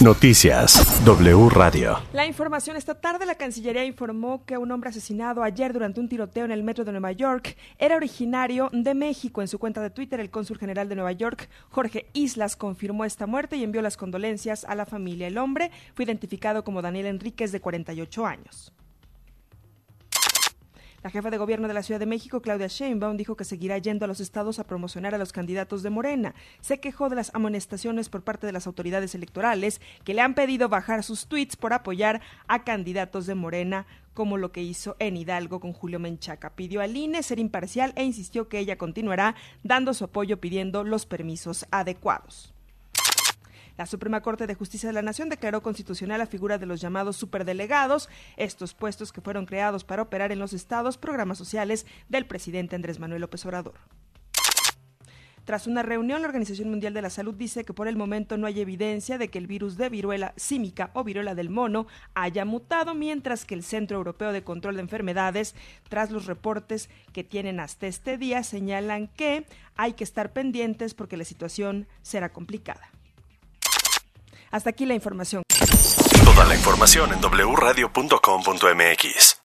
Noticias W Radio. La información esta tarde, la Cancillería informó que un hombre asesinado ayer durante un tiroteo en el metro de Nueva York era originario de México. En su cuenta de Twitter, el cónsul general de Nueva York, Jorge Islas, confirmó esta muerte y envió las condolencias a la familia. El hombre fue identificado como Daniel Enríquez, de 48 años. La jefa de gobierno de la Ciudad de México, Claudia Sheinbaum, dijo que seguirá yendo a los estados a promocionar a los candidatos de Morena. Se quejó de las amonestaciones por parte de las autoridades electorales que le han pedido bajar sus tweets por apoyar a candidatos de Morena como lo que hizo en Hidalgo con Julio Menchaca. Pidió al INE ser imparcial e insistió que ella continuará dando su apoyo pidiendo los permisos adecuados. La Suprema Corte de Justicia de la Nación declaró constitucional la figura de los llamados superdelegados, estos puestos que fueron creados para operar en los estados programas sociales del presidente Andrés Manuel López Obrador. Tras una reunión, la Organización Mundial de la Salud dice que por el momento no hay evidencia de que el virus de viruela símica o viruela del mono haya mutado, mientras que el Centro Europeo de Control de Enfermedades, tras los reportes que tienen hasta este día, señalan que hay que estar pendientes porque la situación será complicada. Hasta aquí la información. Toda la información en wradio.com.mx.